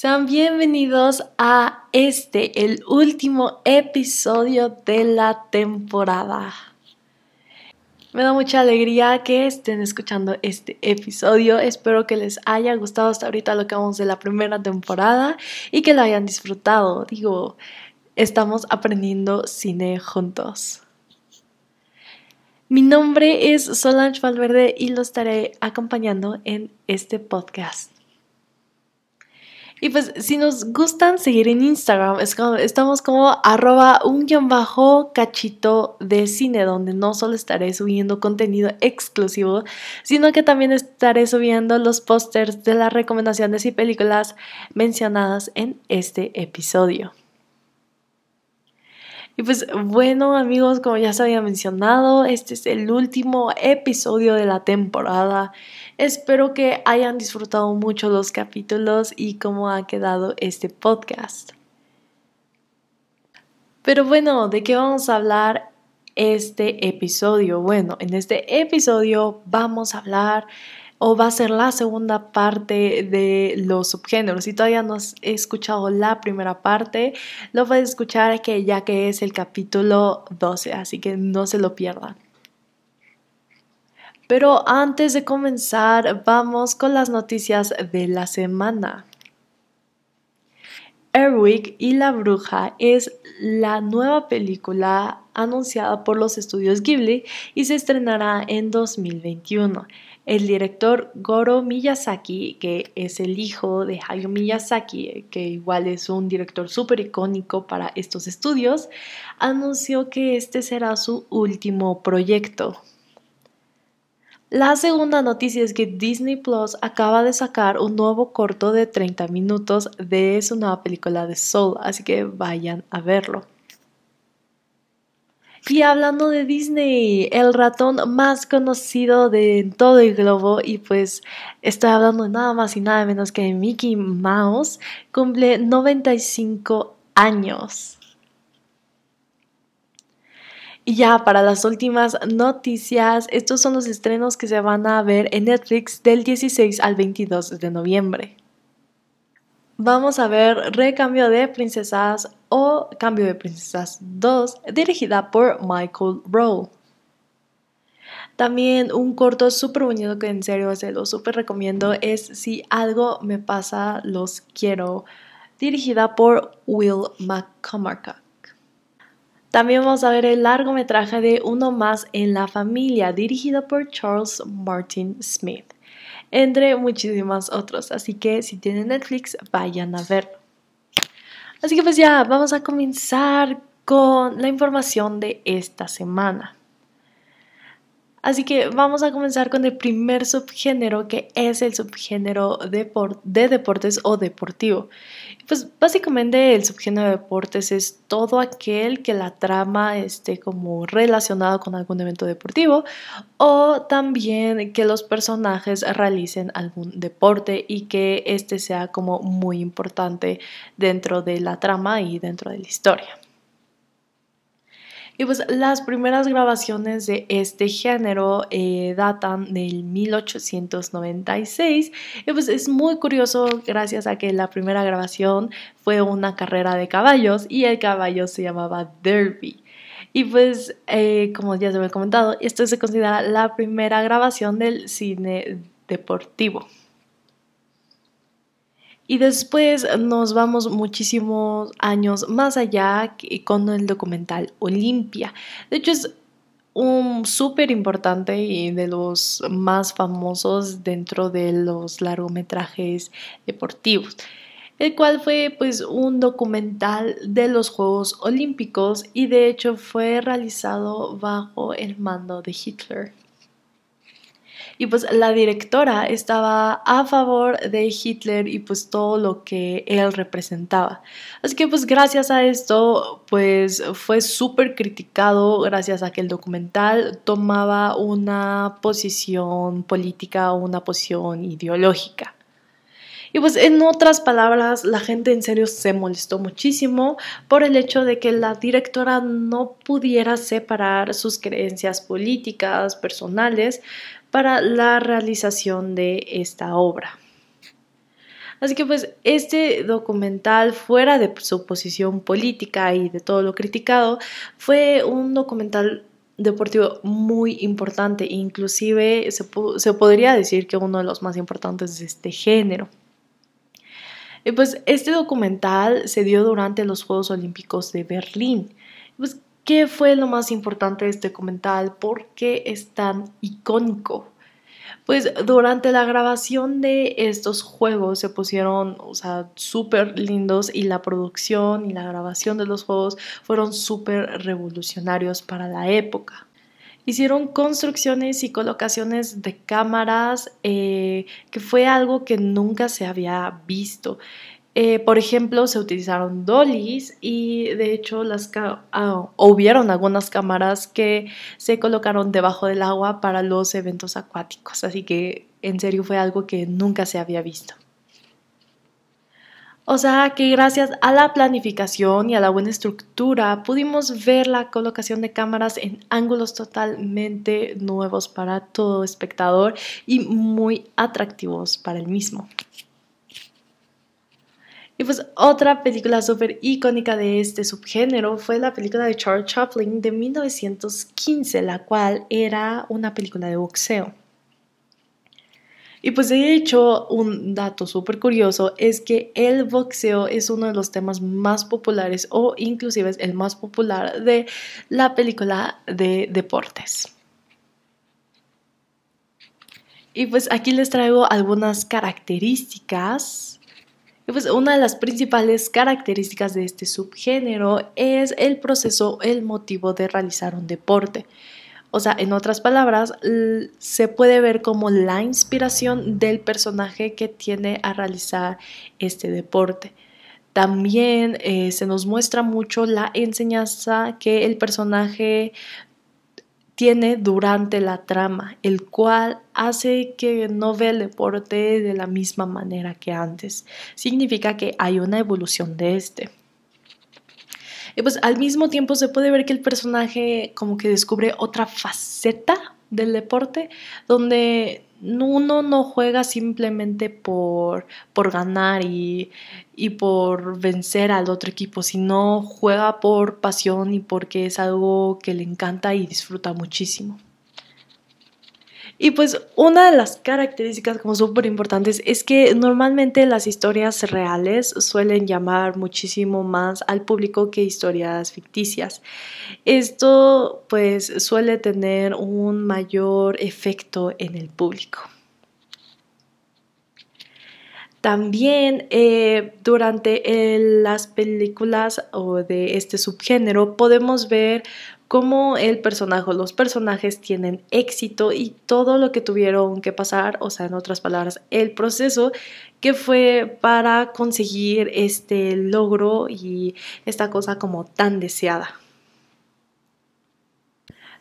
Sean bienvenidos a este, el último episodio de la temporada. Me da mucha alegría que estén escuchando este episodio. Espero que les haya gustado hasta ahorita lo que vamos de la primera temporada y que lo hayan disfrutado. Digo, estamos aprendiendo cine juntos. Mi nombre es Solange Valverde y lo estaré acompañando en este podcast. Y pues si nos gustan seguir en Instagram, estamos como arroba un guion bajo cachito de cine, donde no solo estaré subiendo contenido exclusivo, sino que también estaré subiendo los pósters de las recomendaciones y películas mencionadas en este episodio. Y pues bueno amigos, como ya se había mencionado, este es el último episodio de la temporada. Espero que hayan disfrutado mucho los capítulos y cómo ha quedado este podcast. Pero bueno, ¿de qué vamos a hablar este episodio? Bueno, en este episodio vamos a hablar o va a ser la segunda parte de los subgéneros. Si todavía no has escuchado la primera parte, lo puedes escuchar que ya que es el capítulo 12, así que no se lo pierdan. Pero antes de comenzar, vamos con las noticias de la semana. Erwick y la Bruja es la nueva película anunciada por los estudios Ghibli y se estrenará en 2021. El director Goro Miyazaki, que es el hijo de Hayao Miyazaki, que igual es un director súper icónico para estos estudios, anunció que este será su último proyecto. La segunda noticia es que Disney Plus acaba de sacar un nuevo corto de 30 minutos de su nueva película de Soul, así que vayan a verlo. Y hablando de Disney, el ratón más conocido de todo el globo, y pues estoy hablando de nada más y nada menos que Mickey Mouse, cumple 95 años. Y ya para las últimas noticias, estos son los estrenos que se van a ver en Netflix del 16 al 22 de noviembre. Vamos a ver Recambio de Princesas o Cambio de Princesas 2, dirigida por Michael Rowe. También un corto súper bonito que en serio se lo súper recomiendo es Si algo me pasa, los quiero, dirigida por Will McCormack. También vamos a ver el largometraje de Uno más en la familia, dirigido por Charles Martin Smith, entre muchísimas otros. Así que si tienen Netflix, vayan a verlo. Así que pues ya, vamos a comenzar con la información de esta semana. Así que vamos a comenzar con el primer subgénero que es el subgénero de deportes o deportivo. Pues básicamente el subgénero de deportes es todo aquel que la trama esté como relacionada con algún evento deportivo o también que los personajes realicen algún deporte y que este sea como muy importante dentro de la trama y dentro de la historia. Y pues las primeras grabaciones de este género eh, datan del 1896. Y pues es muy curioso gracias a que la primera grabación fue una carrera de caballos y el caballo se llamaba Derby. Y pues, eh, como ya se me ha comentado, esto se considera la primera grabación del cine deportivo. Y después nos vamos muchísimos años más allá con el documental Olimpia. De hecho, es un súper importante y de los más famosos dentro de los largometrajes deportivos el cual fue pues un documental de los Juegos Olímpicos y de hecho fue realizado bajo el mando de Hitler y pues la directora estaba a favor de Hitler y pues todo lo que él representaba. Así que pues gracias a esto pues fue súper criticado gracias a que el documental tomaba una posición política o una posición ideológica. Y pues en otras palabras, la gente en serio se molestó muchísimo por el hecho de que la directora no pudiera separar sus creencias políticas, personales, para la realización de esta obra. Así que pues este documental, fuera de su posición política y de todo lo criticado, fue un documental deportivo muy importante, inclusive se, se podría decir que uno de los más importantes de este género. Y pues este documental se dio durante los Juegos Olímpicos de Berlín. ¿Qué fue lo más importante de este documental? ¿Por qué es tan icónico? Pues durante la grabación de estos juegos se pusieron, o sea, súper lindos y la producción y la grabación de los juegos fueron súper revolucionarios para la época. Hicieron construcciones y colocaciones de cámaras eh, que fue algo que nunca se había visto. Eh, por ejemplo, se utilizaron dollies y de hecho las ah, hubieron algunas cámaras que se colocaron debajo del agua para los eventos acuáticos, así que en serio fue algo que nunca se había visto. O sea que gracias a la planificación y a la buena estructura pudimos ver la colocación de cámaras en ángulos totalmente nuevos para todo espectador y muy atractivos para el mismo. Y pues otra película súper icónica de este subgénero fue la película de Charles Chaplin de 1915, la cual era una película de boxeo. Y pues de hecho, un dato súper curioso es que el boxeo es uno de los temas más populares o inclusive es el más popular de la película de deportes. Y pues aquí les traigo algunas características pues una de las principales características de este subgénero es el proceso, el motivo de realizar un deporte. O sea, en otras palabras, se puede ver como la inspiración del personaje que tiene a realizar este deporte. También eh, se nos muestra mucho la enseñanza que el personaje tiene durante la trama, el cual hace que no vea el deporte de la misma manera que antes. Significa que hay una evolución de este. Y pues al mismo tiempo se puede ver que el personaje como que descubre otra faceta del deporte donde uno no juega simplemente por, por ganar y, y, por vencer al otro equipo, sino juega por pasión y porque es algo que le encanta y disfruta muchísimo. Y pues una de las características como súper importantes es que normalmente las historias reales suelen llamar muchísimo más al público que historias ficticias. Esto pues suele tener un mayor efecto en el público. También eh, durante las películas o de este subgénero podemos ver cómo el personaje, los personajes tienen éxito y todo lo que tuvieron que pasar, o sea, en otras palabras, el proceso que fue para conseguir este logro y esta cosa como tan deseada.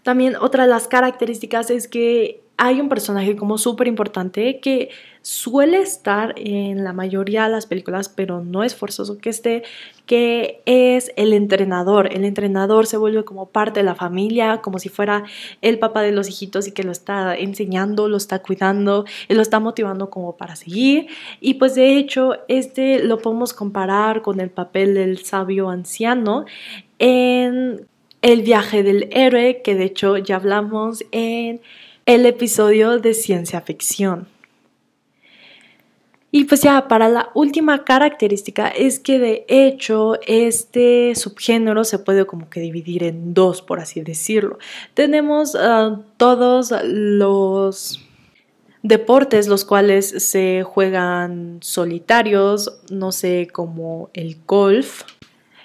También otra de las características es que hay un personaje como súper importante que suele estar en la mayoría de las películas, pero no es forzoso que esté, que es el entrenador. El entrenador se vuelve como parte de la familia, como si fuera el papá de los hijitos y que lo está enseñando, lo está cuidando y lo está motivando como para seguir. Y pues de hecho, este lo podemos comparar con el papel del sabio anciano en el viaje del héroe, que de hecho ya hablamos en el episodio de ciencia ficción. Y pues ya, para la última característica es que de hecho este subgénero se puede como que dividir en dos, por así decirlo. Tenemos ah, todos los deportes los cuales se juegan solitarios, no sé, como el golf,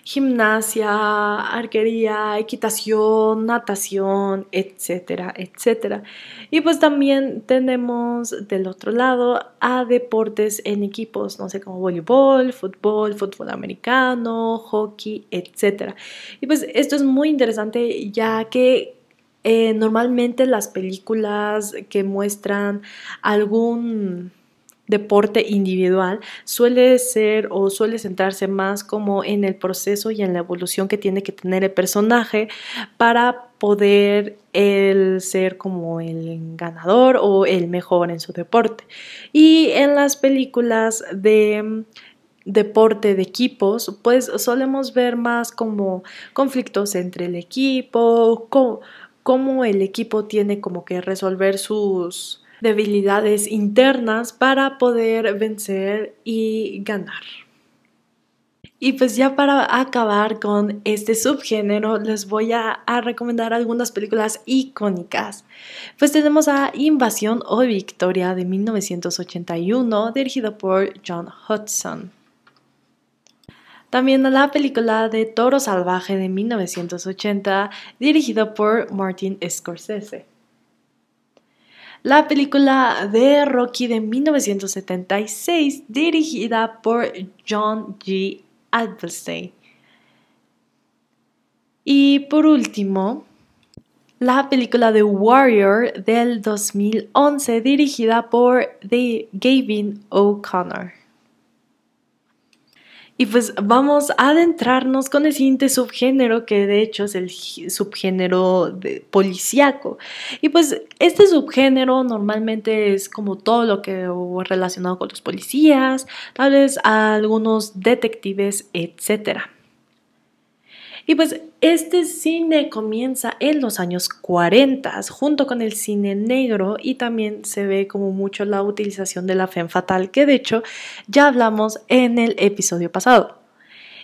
gimnasia, arquería, equitación, natación, etcétera, etcétera. Y pues también tenemos del otro lado a deportes en equipos, no sé, como voleibol, fútbol, fútbol americano, hockey, etcétera. Y pues esto es muy interesante ya que eh, normalmente las películas que muestran algún deporte individual suele ser o suele centrarse más como en el proceso y en la evolución que tiene que tener el personaje para poder el ser como el ganador o el mejor en su deporte. Y en las películas de mm, deporte de equipos, pues solemos ver más como conflictos entre el equipo, cómo el equipo tiene como que resolver sus debilidades internas para poder vencer y ganar. Y pues ya para acabar con este subgénero, les voy a, recomendar algunas películas icónicas. Pues tenemos a Invasión o Victoria de 1981, dirigido por John Hudson. También a la película de Toro Salvaje de 1980, dirigido por Martin Scorsese la película de Rocky de 1976, dirigida por John G. Adlstein. Y por último, la película de Warrior del 2011, dirigida por Gavin O'Connor. Y pues vamos a adentrarnos con el siguiente subgénero, que de hecho es el subgénero de policíaco. Y pues este subgénero normalmente es como todo lo que relacionado con los policías, tal vez algunos detectives, etcétera. Y pues este cine comienza en los años 40 junto con el cine negro y también se ve como mucho la utilización de la fe fatal que de hecho ya hablamos en el episodio pasado.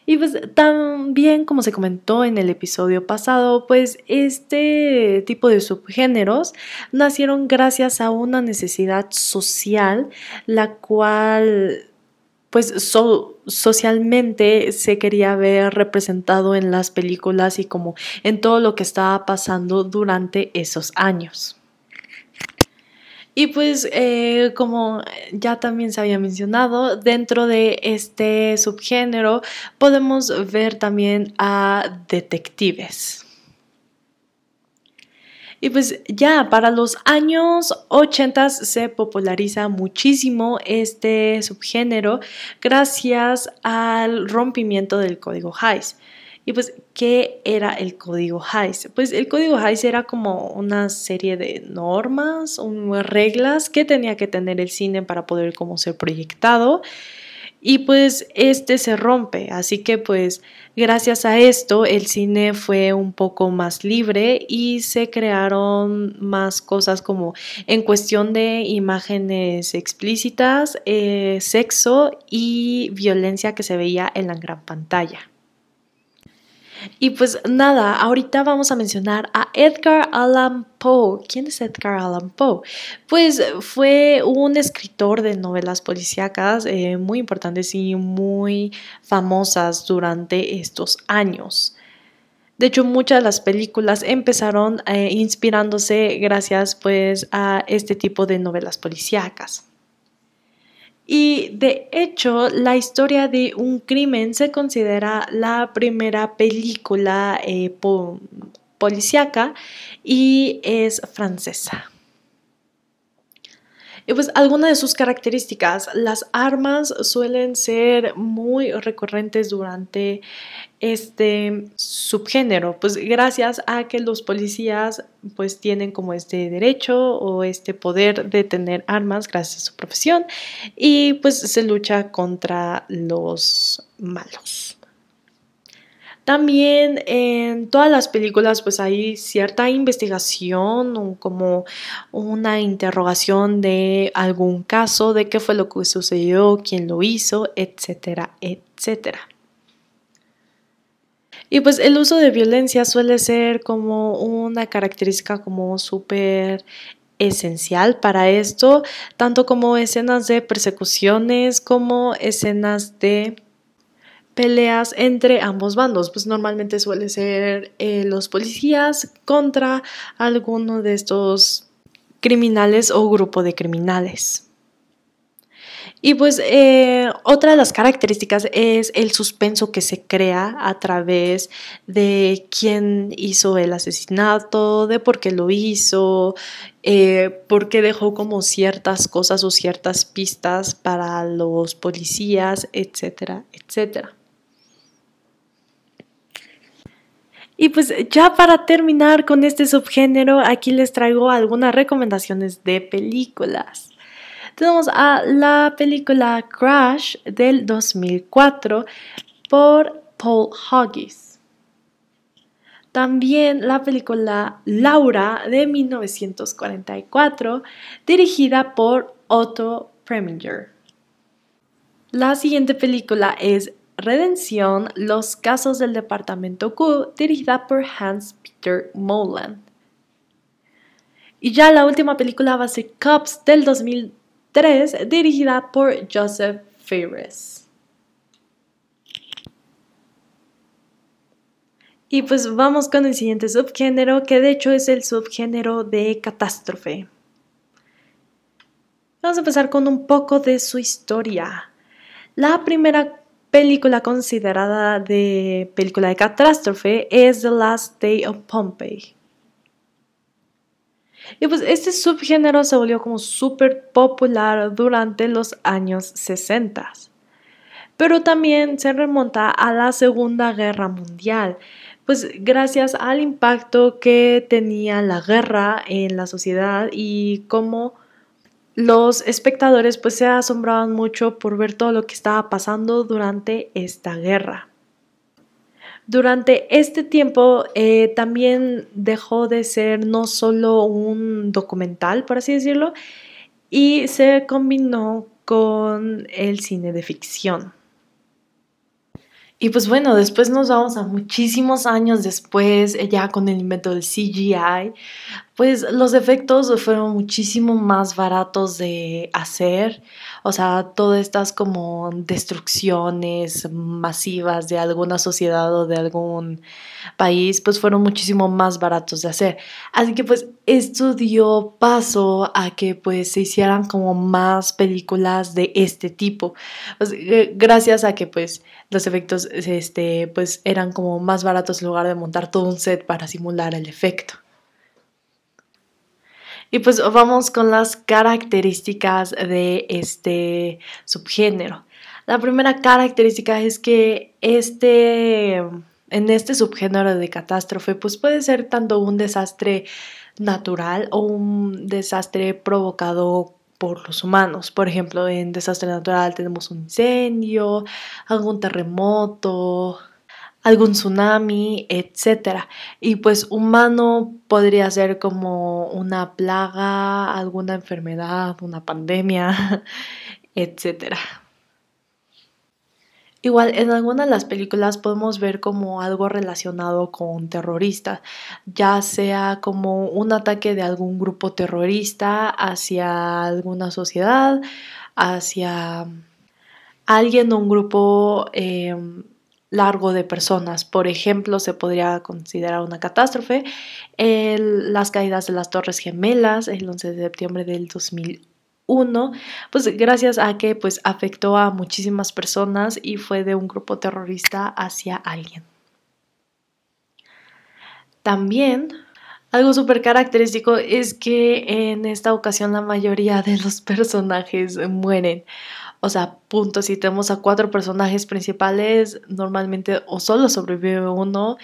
Y pues también como se comentó en el episodio pasado, pues este tipo de subgéneros nacieron gracias a una necesidad social, la cual pues socialmente se quería ver representado en las películas y como en todo lo que estaba pasando durante esos años. Y pues eh, como ya también se había mencionado, dentro de este subgénero podemos ver también a detectives. Y pues ya para los años 80 se populariza muchísimo este subgénero gracias al rompimiento del código Hays. Y pues, ¿qué era el código Hays? Pues el código Hays era como una serie de normas, reglas que tenía que tener el cine para poder como ser proyectado y pues este se rompe, así que pues gracias a esto el cine fue un poco más libre y se crearon más cosas como en cuestión de imágenes explícitas, eh, sexo y violencia que se veía en la gran pantalla. Y pues nada, ahorita vamos a mencionar a Edgar Allan Poe. ¿Quién es Edgar Allan Poe? Pues fue un escritor de novelas policíacas eh, muy importantes y muy famosas durante estos años. De hecho, muchas de las películas empezaron eh, inspirándose gracias pues a este tipo de novelas policíacas. Y de hecho, la historia de un crimen se considera la primera película eh, policíaca y es francesa. Y pues algunas de sus características, las armas suelen ser muy recurrentes durante este subgénero, pues gracias a que los policías pues tienen como este derecho o este poder de tener armas gracias a su profesión y pues se lucha contra los malos. También en todas las películas pues hay cierta investigación, como una interrogación de algún caso, de qué fue lo que sucedió, quién lo hizo, etcétera, etcétera. Y pues el uso de violencia suele ser como una característica como súper esencial para esto, tanto como escenas de persecuciones como escenas de peleas entre ambos bandos, pues normalmente suele ser eh, los policías contra alguno de estos criminales o grupo de criminales. Y pues eh, otra de las características es el suspenso que se crea a través de quién hizo el asesinato, de por qué lo hizo, eh, por qué dejó como ciertas cosas o ciertas pistas para los policías, etcétera, etcétera. Y pues ya para terminar con este subgénero, aquí les traigo algunas recomendaciones de películas. Tenemos a la película Crash del 2004 por Paul Hoggis. También la película Laura de 1944, dirigida por Otto Preminger. La siguiente película es Redención, Los casos del Departamento Q, dirigida por Hans Peter Moland. Y ya la última película va a ser Cops del 2000 3, dirigida por Joseph Fares. Y pues vamos con el siguiente subgénero, que de hecho es el subgénero de catástrofe. Vamos a empezar con un poco de su historia. La primera película considerada de película de catástrofe es The Last Day of Pompeii. Y pues este subgénero se volvió como súper popular durante los años 60. Pero también se remonta a la Segunda Guerra Mundial, pues gracias al impacto que tenía la guerra en la sociedad y cómo los espectadores pues se asombraban mucho por ver todo lo que estaba pasando durante esta guerra. Durante este tiempo eh, también dejó de ser no solo un documental, por así decirlo, y se combinó con el cine de ficción. Y pues bueno, después nos vamos a muchísimos años después, ya con el invento del CGI, pues los efectos fueron muchísimo más baratos de hacer. O sea, todas estas como destrucciones masivas de alguna sociedad o de algún país, pues fueron muchísimo más baratos de hacer. Así que pues esto dio paso a que pues se hicieran como más películas de este tipo. Pues, eh, gracias a que pues los efectos este, pues eran como más baratos en lugar de montar todo un set para simular el efecto. Y pues vamos con las características de este subgénero. La primera característica es que este, en este subgénero de catástrofe, pues puede ser tanto un desastre natural o un desastre provocado por los humanos. Por ejemplo, en desastre natural tenemos un incendio, algún terremoto, algún tsunami, etc. Y pues humano podría ser como una plaga, alguna enfermedad, una pandemia, etc. Igual en algunas de las películas podemos ver como algo relacionado con terroristas, ya sea como un ataque de algún grupo terrorista hacia alguna sociedad, hacia alguien o un grupo em, largo de personas. Por ejemplo, se podría considerar una catástrofe las caídas de las Torres Gemelas el 11 de septiembre del 2001, pues gracias a que pues afectó a muchísimas personas y fue de un grupo terrorista hacia alguien. También algo súper característico es que en esta ocasión la mayoría de los personajes mueren. O sea, punto, si tenemos a cuatro personajes principales, normalmente o solo sobrevive uno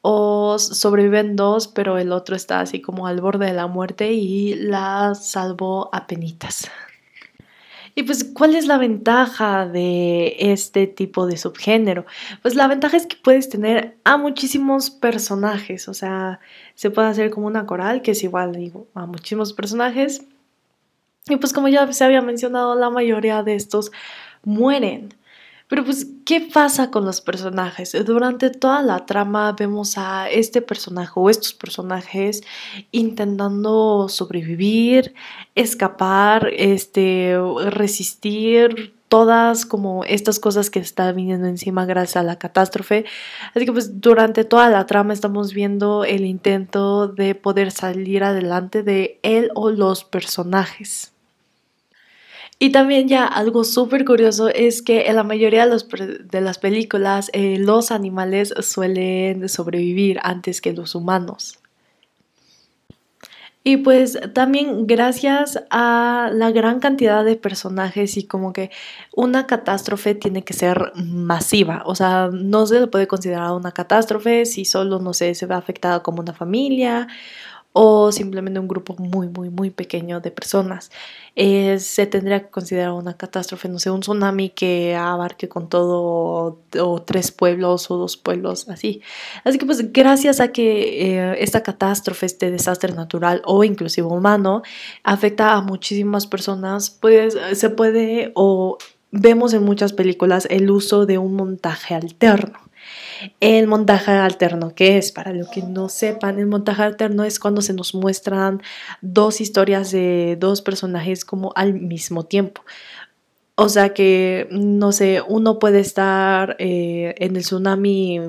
o sobreviven dos, pero el otro está así como al borde de la muerte y la salvó a penitas. Y pues, ¿cuál es la ventaja de este tipo de subgénero? Pues la ventaja es que puedes tener a muchísimos personajes, o sea, se puede hacer como una coral, que es igual, digo, a muchísimos personajes, y pues como ya se había mencionado, la mayoría de estos mueren. Pero pues, ¿qué pasa con los personajes? Durante toda la trama vemos a este personaje o estos personajes intentando sobrevivir, escapar, este, resistir todas como estas cosas que están viniendo encima gracias a la catástrofe. Así que pues durante toda la trama estamos viendo el intento de poder salir adelante de él o los personajes. Y también ya algo súper curioso es que en la mayoría de, las películas eh, los animales suelen sobrevivir antes que los humanos. Y pues también gracias a la gran cantidad de personajes y como que una catástrofe tiene que ser masiva. O sea, no se le puede considerar una catástrofe si solo, no sé, se ve afectada como una familia o simplemente un grupo muy, muy, muy pequeño de personas. Eh, se tendría que considerar una catástrofe, no sé, un tsunami que abarque con todo o tres pueblos o dos pueblos, así. Así que pues gracias a que eh, esta catástrofe, este desastre natural o inclusive humano, afecta a muchísimas personas, pues se puede o vemos en muchas películas el uso de un montaje alterno. El montaje alterno, ¿qué es? Para los que no sepan, el montaje alterno es cuando se nos muestran dos historias de dos personajes como al mismo tiempo. O sea que, no sé, uno puede estar eh, en el tsunami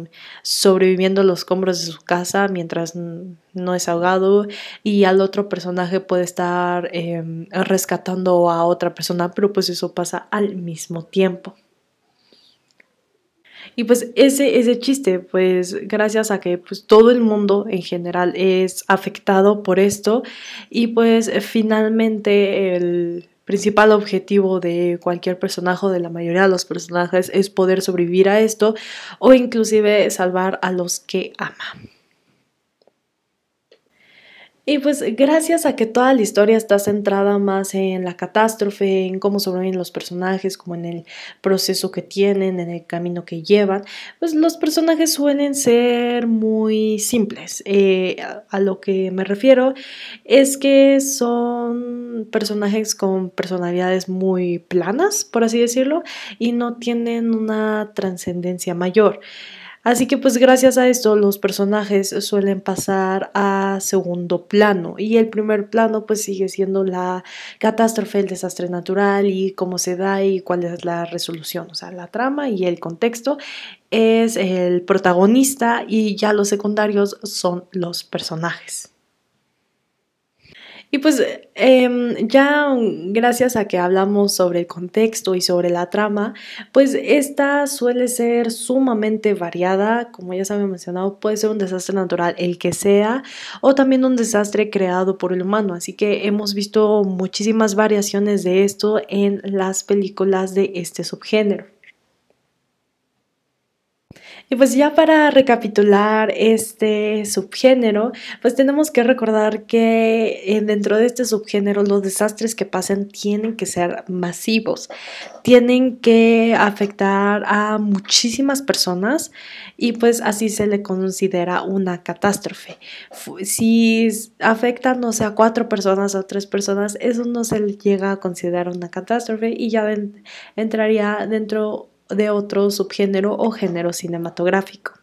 sobreviviendo los escombros de su casa mientras no es ahogado y al otro personaje puede estar em, rescatando a otra persona, pero pues eso pasa al mismo tiempo. Y pues ese, ese chiste, pues gracias a que pues todo el mundo en general es afectado por esto y pues finalmente el principal objetivo de cualquier personaje o de la mayoría de los personajes es poder sobrevivir a esto o inclusive salvar a los que aman. Y pues gracias a que toda la historia está centrada más en la catástrofe, en cómo sobreviven los personajes, como en el proceso que tienen, en el camino que llevan, pues los personajes suelen ser muy simples. Eh, a, lo que me refiero es que son personajes con personalidades muy planas, por así decirlo, y no tienen una trascendencia mayor. Así que pues gracias a esto los personajes suelen pasar a segundo plano y el primer plano pues sigue siendo la catástrofe, el desastre natural y cómo se da y cuál es la resolución, o sea, la trama y el contexto es el protagonista y ya los secundarios son los personajes. Y pues em, ya gracias a que hablamos sobre el contexto y sobre la trama, pues esta suele ser sumamente variada, como ya se había mencionado, puede ser un desastre natural el que sea o también un desastre creado por el humano, así que hemos visto muchísimas variaciones de esto en las películas de este subgénero. Y pues ya para recapitular este subgénero, pues tenemos que recordar que eh, dentro de este subgénero los desastres que pasan tienen que ser masivos, tienen que afectar a muchísimas personas y pues así se le considera una catástrofe. Si afectan, no sé, a cuatro personas o tres personas, eso no se le llega a considerar una catástrofe y ya entraría dentro de otro subgénero o género cinematográfico.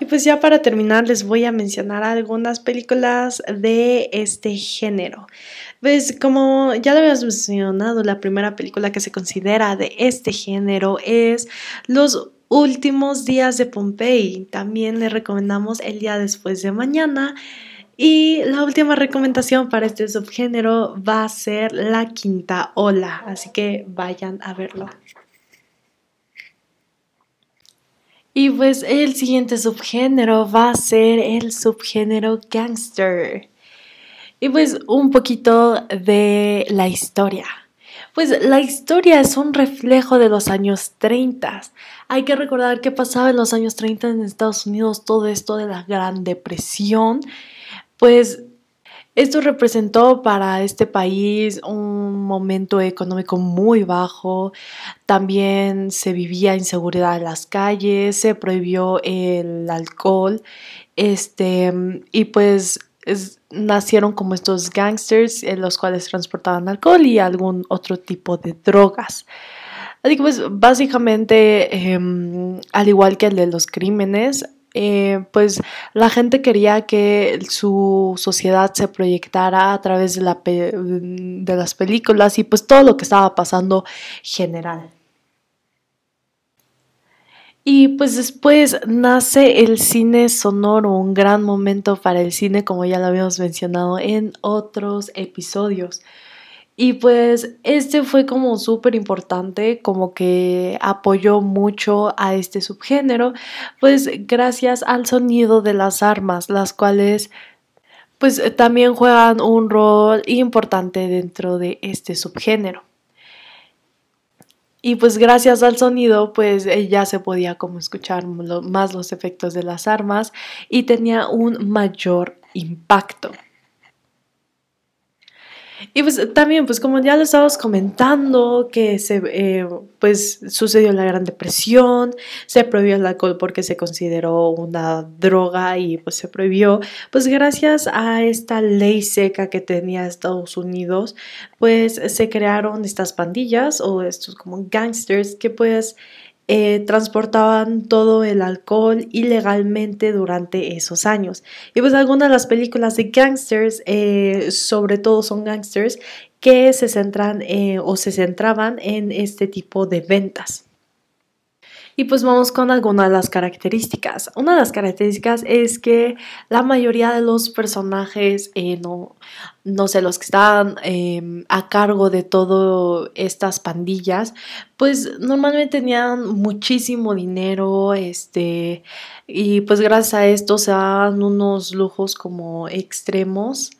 Y pues ya para terminar les voy a mencionar algunas películas de este género. Pues como ya lo habías mencionado, la primera película que se considera de este género es Los últimos días de Pompey. También le recomendamos El día después de mañana. Y la última recomendación para este subgénero va a ser La quinta ola. Así que vayan a verlo. Y pues el siguiente subgénero va a ser el subgénero gangster. Y pues un poquito de la historia. Pues la historia es un reflejo de los años 30. Hay que recordar qué pasaba en los años 30 en Estados Unidos, todo esto de la Gran Depresión. Pues esto representó para este país un momento económico muy bajo, también se vivía inseguridad en las calles, se prohibió el alcohol, este, y pues nacieron como estos gangsters en los cuales transportaban alcohol y algún otro tipo de drogas. Así que pues básicamente, em, al igual que el de los crímenes, eh, pues la gente quería que su sociedad se proyectara a través de, la de las películas y pues todo lo que estaba pasando general. Y pues después nace el cine sonoro, un gran momento para el cine, como ya lo habíamos mencionado en otros episodios. Y pues este fue como súper importante, como que apoyó mucho a este subgénero, pues gracias al sonido de las armas, las cuales pues también juegan un rol importante dentro de este subgénero. Y pues gracias al sonido, pues eh, ya se podía como escuchar más los efectos de las armas y tenía un mayor impacto. Y pues también, pues como ya lo estábamos comentando, que se, eh, pues sucedió la Gran Depresión, se prohibió el alcohol porque se consideró una droga y pues se prohibió, pues gracias a esta ley seca que tenía Estados Unidos, pues se crearon estas pandillas o estos como gangsters que pues eh, transportaban todo el alcohol ilegalmente durante esos años. Y pues algunas de las películas de gangsters, eh, sobre todo son gangsters, que se centran eh, o se centraban en este tipo de ventas. Y pues vamos con algunas de las características. Una de las características es que la mayoría de los personajes, eh, no, no sé, los que están em, a cargo de todas estas pandillas, pues normalmente tenían muchísimo dinero, este, y pues gracias a esto se dan unos lujos como extremos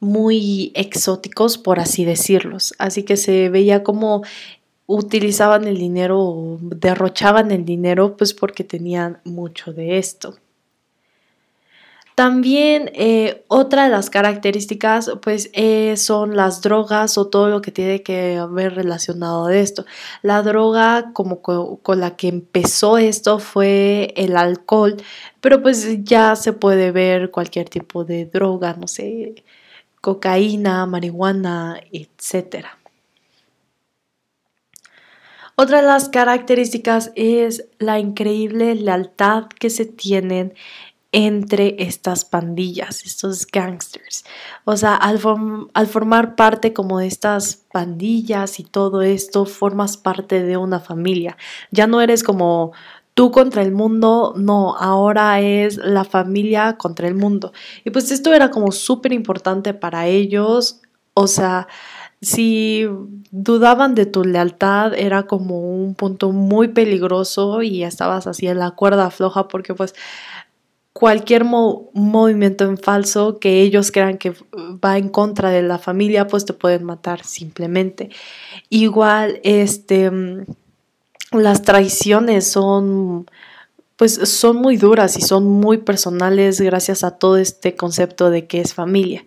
muy exóticos, por así decirlos. Así que se veía como utilizaban el dinero o derrochaban el dinero pues porque tenían mucho de esto. También eh, otra de las características pues eh, son las drogas o todo lo que tiene que ver relacionado a esto. La droga como con la que empezó esto fue el alcohol, pero pues ya se puede ver cualquier tipo de droga, no sé, cocaína, marihuana, etcétera. Otra de las características es la increíble lealtad que se tienen entre estas pandillas, estos gangsters. O sea, al, formar parte como de estas pandillas y todo esto, formas parte de una familia. Ya no eres como tú contra el mundo, no, ahora es la familia contra el mundo. Y pues esto era como súper importante para ellos, o sea, si dudaban de tu lealtad era como un punto muy peligroso y estabas así en la cuerda floja porque pues cualquier movimiento en falso que ellos crean que va en contra de la familia pues te pueden matar simplemente. Igual este las traiciones son pues son muy duras y son muy personales gracias a todo este concepto de que es familia.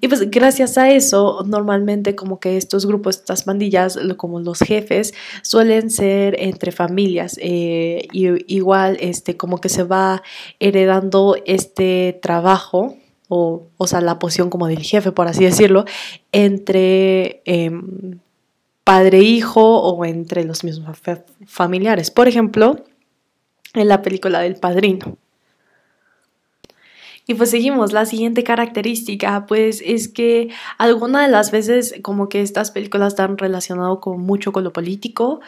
Y pues gracias a eso, normalmente como que estos grupos, estas pandillas, como los jefes, suelen ser entre familias. Eh, y igual, este, como que se va heredando este trabajo, o, o sea, la posición como del jefe, por así decirlo, entre em, padre-hijo e o entre los mismos familiares. Por ejemplo, en la película del padrino. Y pues seguimos, la siguiente característica pues es que algunas de las veces como que estas películas están relacionadas con mucho con lo político,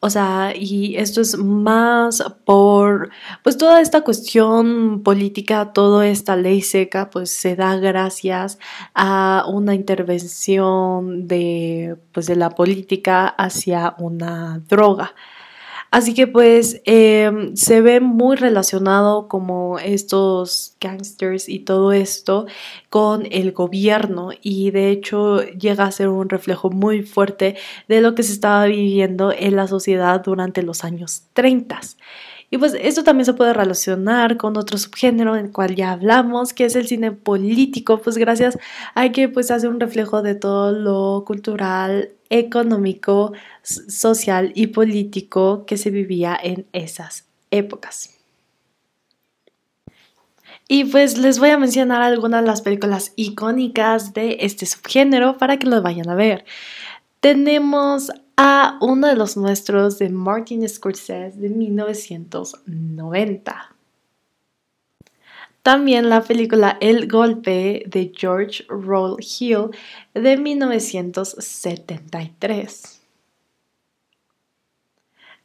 o sea, y esto es más por, pues toda esta cuestión política, toda esta ley seca, pues se da gracias a una intervención de, pues de la política hacia una droga. Así que pues em, se ve muy relacionado como estos gangsters y todo esto con el gobierno y de hecho llega a ser un reflejo muy fuerte de lo que se estaba viviendo en la sociedad durante los años 30. Y pues esto también se puede relacionar con otro subgénero del cual ya hablamos, que es el cine político, pues gracias a que pues hace un reflejo de todo lo cultural, económico, social y político que se vivía en esas épocas. Y pues les voy a mencionar algunas de las películas icónicas de este subgénero para que los vayan a ver. Tenemos a uno de los nuestros de Martin Scorsese de 1990. También la película El Golpe de George Roll Hill de 1973.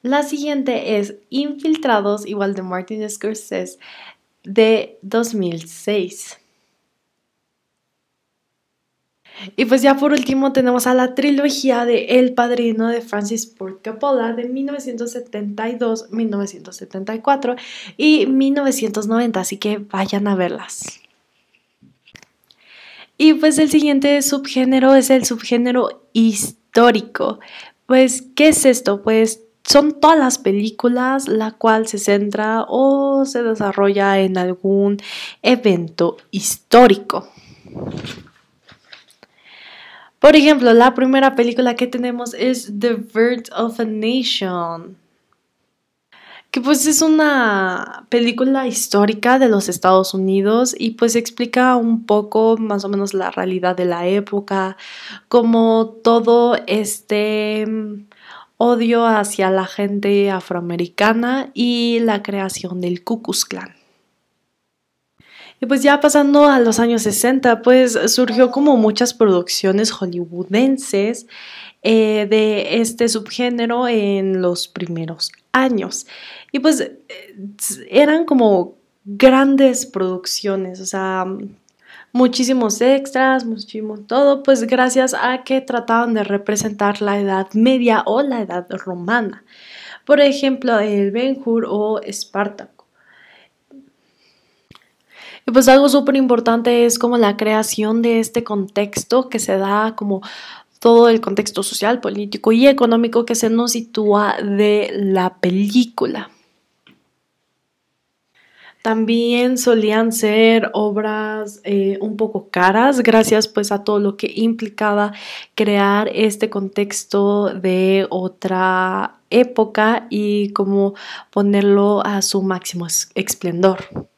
La siguiente es Infiltrados, igual de Martin Scorsese, de 2006. Y pues ya por último tenemos a la trilogía de El Padrino de Francis Ford Coppola de 1972, 1974 y 1990, así que vayan a verlas. Y pues el siguiente subgénero es el subgénero histórico. Pues, ¿qué es esto? Pues son todas las películas la cual se centra o se desarrolla en algún evento histórico. Por ejemplo, la primera película que tenemos es The Birth of a Nation, que pues es una película histórica de los Estados Unidos y pues explica un poco más o menos la realidad de la época, como todo este mm, odio hacia la gente afroamericana y la creación del Ku Klux Klan. Y pues ya pasando a los años 60, pues surgió como muchas producciones hollywoodenses eh, de este subgénero en los primeros años. Y pues eh, eran como grandes producciones, o sea, muchísimos extras, muchísimo todo, pues gracias a que trataban de representar la Edad Media o la Edad Romana. Por ejemplo, el Ben Hur o Espartaco. Y pues algo súper importante es como la creación de este contexto que se da como todo el contexto social, político y económico que se nos sitúa de la película. También solían ser obras eh, un poco caras gracias pues a todo lo que implicaba crear este contexto de otra época y como ponerlo a su máximo esplendor.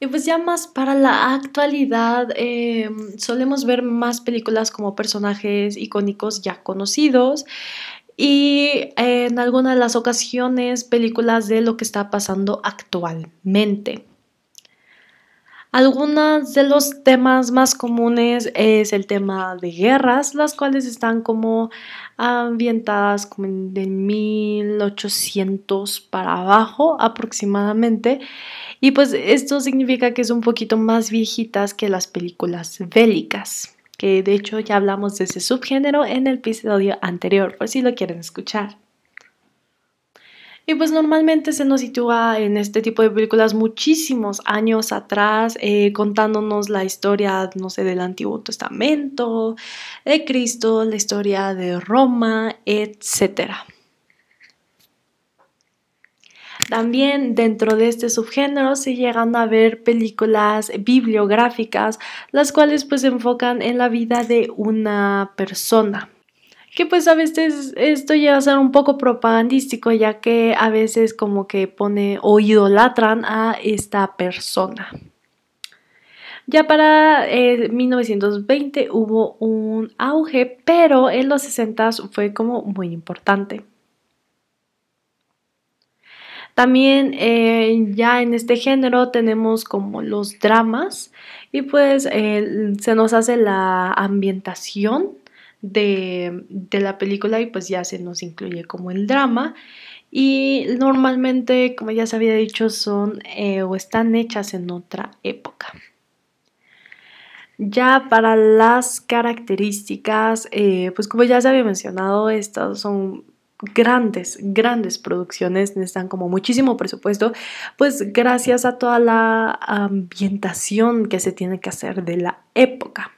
Y pues ya más para la actualidad, em, solemos ver más películas como personajes icónicos ya conocidos y en algunas de las ocasiones películas de lo que está pasando actualmente. Algunos de los temas más comunes es el tema de guerras, las cuales están como ambientadas como en de 1800 para abajo aproximadamente y pues esto significa que son un poquito más viejitas que las películas bélicas, que de hecho ya hablamos de ese subgénero en el episodio anterior, por si lo quieren escuchar. Y pues normalmente se nos sitúa en este tipo de películas muchísimos años atrás, eh, contándonos la historia, no sé, del Antiguo Testamento, de Cristo, la historia de Roma, etcétera. También dentro de este subgénero se llegan a ver películas bibliográficas, las cuales pues se enfocan en la vida de una persona que pues a veces esto llega a ser un poco propagandístico ya que a veces como que pone o idolatran a esta persona. Ya para 1920 eh, hubo un auge, pero en los 60 fue como muy importante. También eh, ya en este género tenemos como los dramas y pues se nos hace la ambientación de, la película y pues ya se nos incluye como el drama. Y normalmente, como ya se había dicho, son eh, o están hechas en otra época. Ya para las características, eh, pues como ya se había mencionado, estas son grandes, grandes producciones, necesitan como muchísimo presupuesto, pues gracias a toda la ambientación que se tiene que hacer de la época.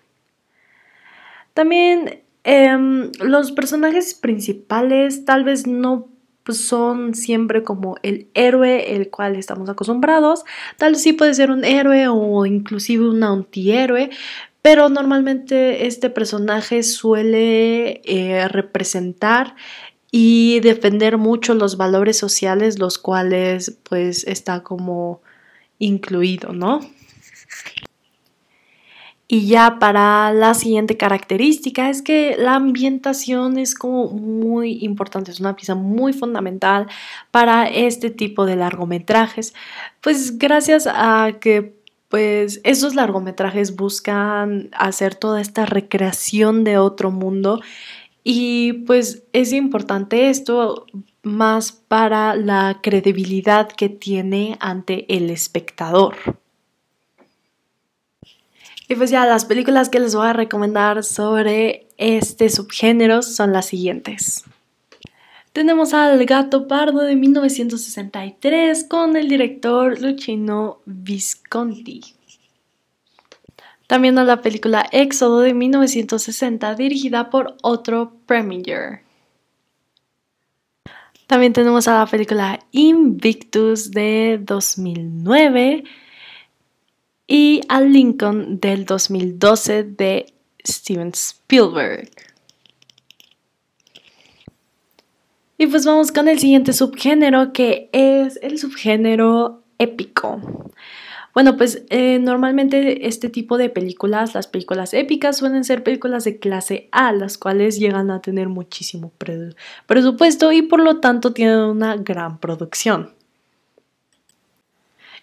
También em, los personajes principales tal vez no pues, son siempre como el héroe el cual estamos acostumbrados, tal vez sí puede ser un héroe o inclusive un antihéroe, pero normalmente este personaje suele eh, representar y defender mucho los valores sociales, los cuales pues está como incluido, ¿no? Y ya para la siguiente característica es que la ambientación es como muy importante, es una pieza muy fundamental para este tipo de largometrajes, pues gracias a que pues esos largometrajes buscan hacer toda esta recreación de otro mundo y pues es importante esto más para la credibilidad que tiene ante el espectador. Y pues ya las películas que les voy a recomendar sobre este subgénero son las siguientes. Tenemos al Gato Pardo de 1963 con el director Luchino Visconti. También a la película Éxodo de 1960 dirigida por otro Preminger. También tenemos a la película Invictus de 2009 y al Lincoln del 2012 de Steven Spielberg. Y pues vamos con el siguiente subgénero que es el subgénero épico. Bueno, pues eh, normalmente este tipo de películas, las películas épicas, suelen ser películas de clase A, las cuales llegan a tener muchísimo presupuesto y por lo tanto tienen una gran producción.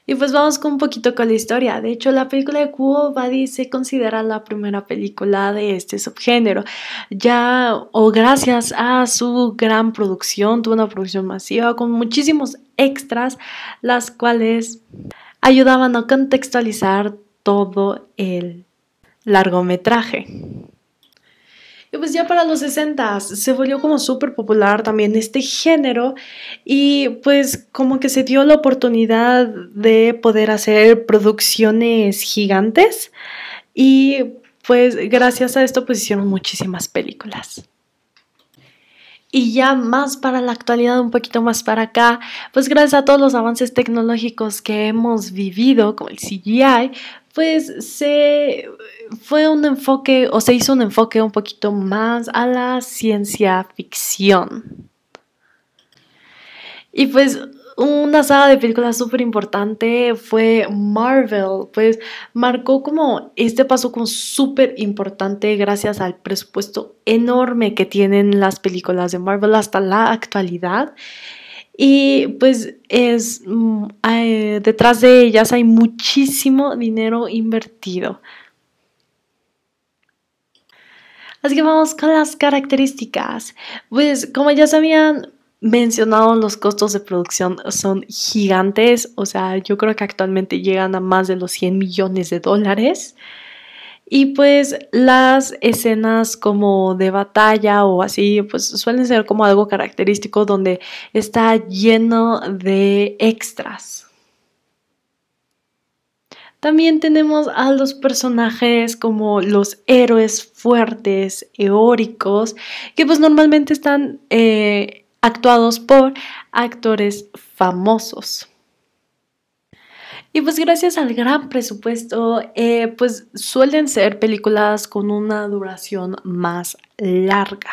Y pues vamos con un poquito con la historia. De hecho, la película de Quo Vadis se considera la primera película de este subgénero. Ya, o gracias a su gran producción, tuvo una producción masiva con muchísimos extras, las cuales ayudaban a contextualizar todo el largometraje. Y pues ya para los 60 se volvió como súper popular también este género y pues como que se dio la oportunidad de poder hacer producciones gigantes y pues gracias a esto pues hicieron muchísimas películas. Y ya más para la actualidad, un poquito más para acá, pues gracias a todos los avances tecnológicos que hemos vivido, como el CGI, pues se fue un enfoque o se hizo un enfoque un poquito más a la ciencia ficción. Y pues una saga de películas súper importante fue Marvel, pues marcó como este paso como súper importante gracias al presupuesto enorme que tienen las películas de Marvel hasta la actualidad. Y pues es mm, detrás de ellas hay muchísimo dinero invertido. Así que vamos con las características. Pues como ya sabían, mencionado, los costos de producción son gigantes, o sea, yo creo que actualmente llegan a más de los 100 millones de dólares. Y pues las escenas como de batalla o así, pues suelen ser como algo característico donde está lleno de extras. También tenemos a los personajes como los héroes fuertes, eóricos, que pues normalmente están eh, actuados por actores famosos. Y pues gracias al gran presupuesto, eh, pues suelen ser películas con una duración más larga.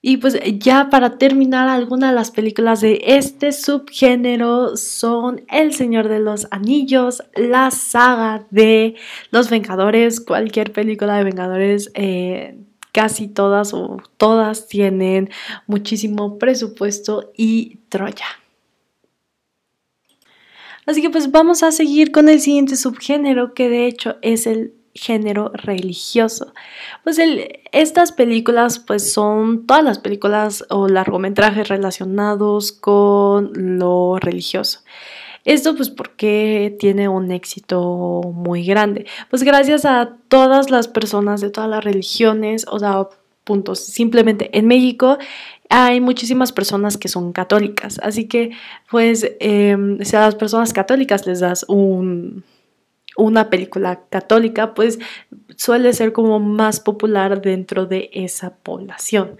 Y pues ya para terminar, algunas de las películas de este subgénero son El Señor de los Anillos, la saga de Los Vengadores, cualquier película de Vengadores eh, casi todas o todas tienen muchísimo presupuesto y Troya. Así que pues vamos a seguir con el siguiente subgénero que de hecho es el género religioso. Pues estas películas pues son todas las películas o largometrajes relacionados con lo religioso. Esto pues porque tiene un éxito muy grande. Pues gracias a todas las personas de todas las religiones, o sea, puntos. Simplemente en México hay muchísimas personas que son católicas, así que pues em, si a las personas católicas les das un, una película católica, pues suele ser como más popular dentro de esa población.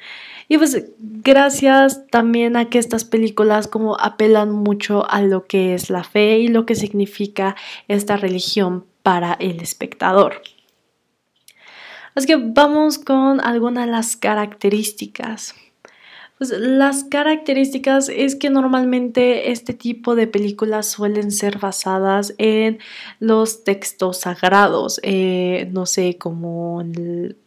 Y pues gracias también a que estas películas como apelan mucho a lo que es la fe y lo que significa esta religión para el espectador. Así que vamos con algunas de las características. Pues las características es que normalmente este tipo de películas suelen ser basadas en los textos sagrados, eh, no sé, como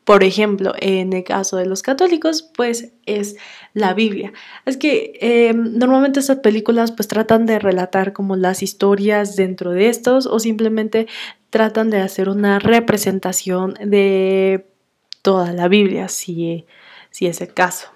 por ejemplo en el caso de los católicos, pues es la Biblia. Es que em, normalmente estas películas pues tratan de relatar como las historias dentro de estos o simplemente tratan de hacer una representación de toda la Biblia, si, si es el caso.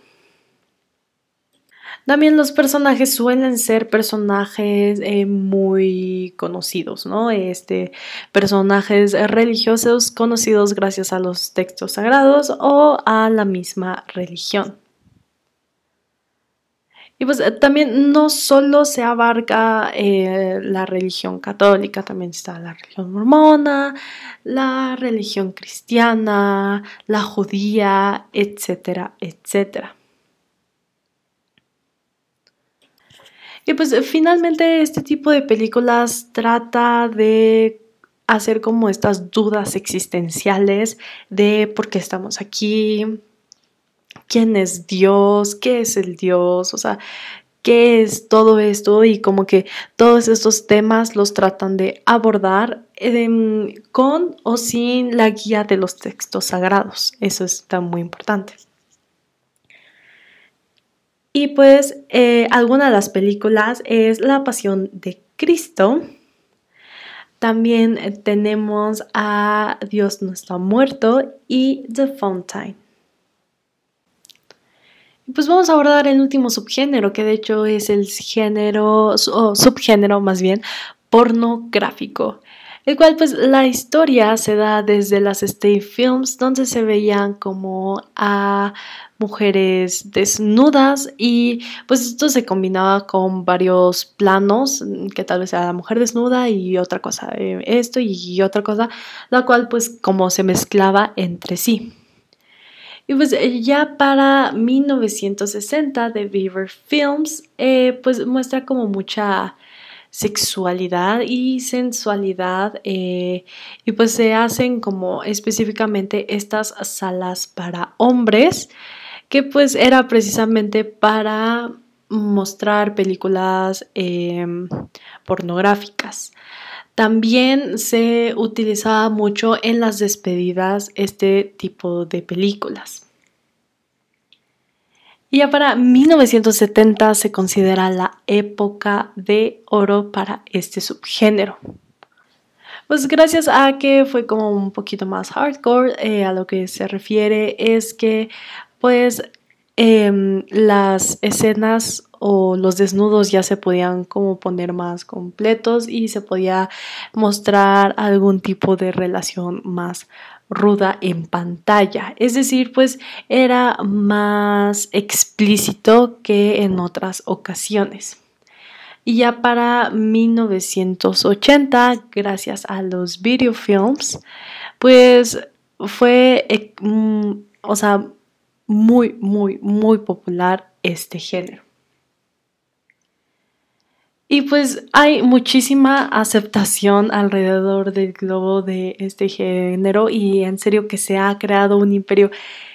También los personajes suelen ser personajes eh, muy conocidos, ¿no? Este, personajes religiosos conocidos gracias a los textos sagrados o a la misma religión. Y pues eh, también no solo se abarca eh, la religión católica, también está la religión mormona, la religión cristiana, la judía, etcétera, etcétera. Y pues finalmente este tipo de películas trata de hacer como estas dudas existenciales de por qué estamos aquí, quién es Dios, qué es el Dios, o sea, qué es todo esto y como que todos estos temas los tratan de abordar em, con o sin la guía de los textos sagrados. Eso está muy importante. Y pues eh, alguna de las películas es La Pasión de Cristo. También tenemos a Dios no está muerto y The Fountain. Pues vamos a abordar el último subgénero, que de hecho es el género, o subgénero más bien, pornográfico. El cual pues la historia se da desde las state films donde se veían como a mujeres desnudas y pues esto se combinaba con varios planos que tal vez era la mujer desnuda y otra cosa, eh, esto y otra cosa, la cual pues como se mezclaba entre sí. Y pues eh, ya para 1960 de Beaver Films, eh, pues muestra como mucha sexualidad y sensualidad eh, y pues se hacen como específicamente estas salas para hombres que pues era precisamente para mostrar películas em, pornográficas. También se utilizaba mucho en las despedidas este tipo de películas. Y ya para 1970 se considera la época de oro para este subgénero. Pues gracias a que fue como un poquito más hardcore, eh, a lo que se refiere es que pues em, las escenas o los desnudos ya se podían como poner más completos y se podía mostrar algún tipo de relación más ruda en pantalla. Es decir, pues era más explícito que en otras ocasiones. Y ya para 1980, gracias a los videofilms, pues fue, eh, mm, o sea, muy, muy, muy popular este género. Y pues hay muchísima aceptación alrededor del globo de este género y en serio que se ha creado un imperio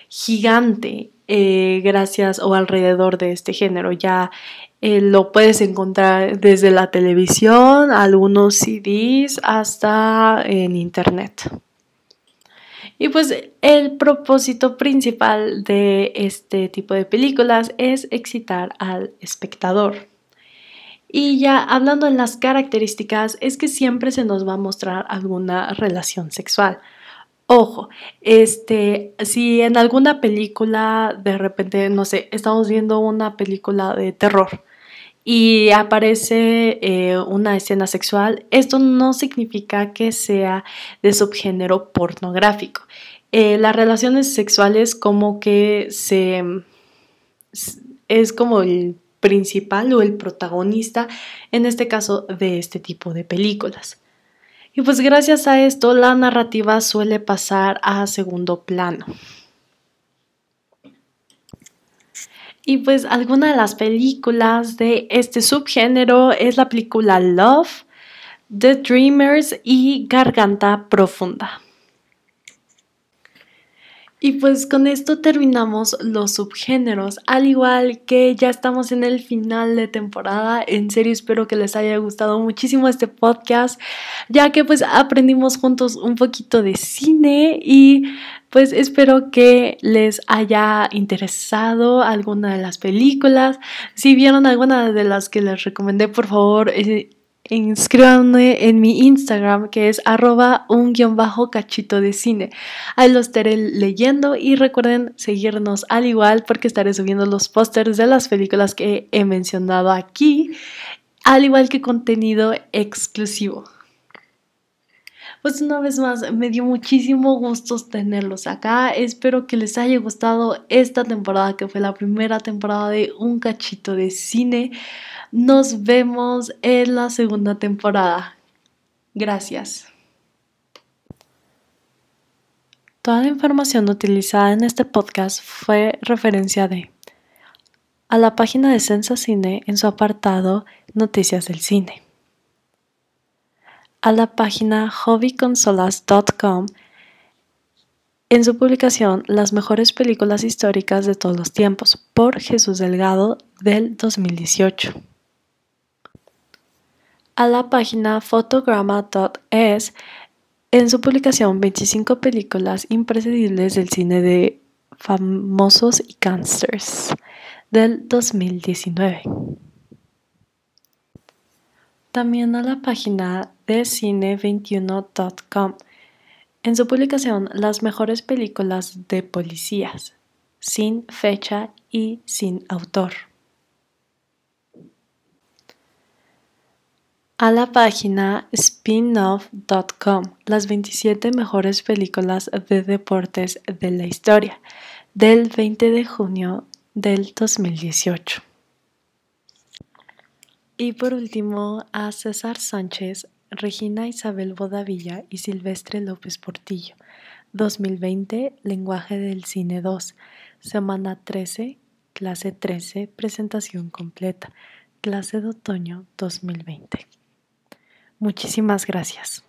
gigante eh, gracias o alrededor de este género. Ya eh, lo puedes encontrar desde la televisión, algunos CDs hasta en internet. Y pues el propósito principal de este tipo de películas es excitar al espectador. Y ya hablando en las características, es que siempre se nos va a mostrar alguna relación sexual. Ojo, este, si en alguna película de repente, no sé, estamos viendo una película de terror y aparece eh, una escena sexual, esto no significa que sea de subgénero pornográfico. Eh, las relaciones sexuales como que se es como el principal o el protagonista, en este caso, de este tipo de películas. Y pues gracias a esto la narrativa suele pasar a segundo plano. Y pues alguna de las películas de este subgénero es la película Love, The Dreamers y Garganta Profunda. Y pues con esto terminamos los subgéneros, al igual que ya estamos en el final de temporada, en serio espero que les haya gustado muchísimo este podcast, ya que pues aprendimos juntos un poquito de cine y pues espero que les haya interesado alguna de las películas, si vieron alguna de las que les recomendé por favor... Eh, inscríbanme en mi Instagram que es arroba un guion bajo cachito de cine. Ahí lo estaré leyendo y recuerden seguirnos al igual porque estaré subiendo los pósters de las películas que he mencionado aquí, al igual que contenido exclusivo. Pues una vez más, me dio muchísimo gusto tenerlos acá. Espero que les haya gustado esta temporada, que fue la primera temporada de Un Cachito de Cine. Nos vemos en la segunda temporada. Gracias. Toda la información utilizada en este podcast fue referencia de a la página de Sensa Cine en su apartado Noticias del Cine, a la página hobbyconsolas.com en su publicación Las mejores películas históricas de todos los tiempos por Jesús Delgado del 2018 a la página photograma.es en su publicación 25 películas imprescindibles del cine de famosos y gangsters del 2019. También a la página de cine21.com en su publicación Las mejores películas de policías, sin fecha y sin autor. A la página spinoff.com, las 27 mejores películas de deportes de la historia, del 20 de junio del 2018. Y por último, a César Sánchez, Regina Isabel Bodavilla y Silvestre López Portillo, 2020, Lenguaje del Cine 2, semana 13, clase 13, presentación completa, clase de otoño 2020. Muchísimas gracias.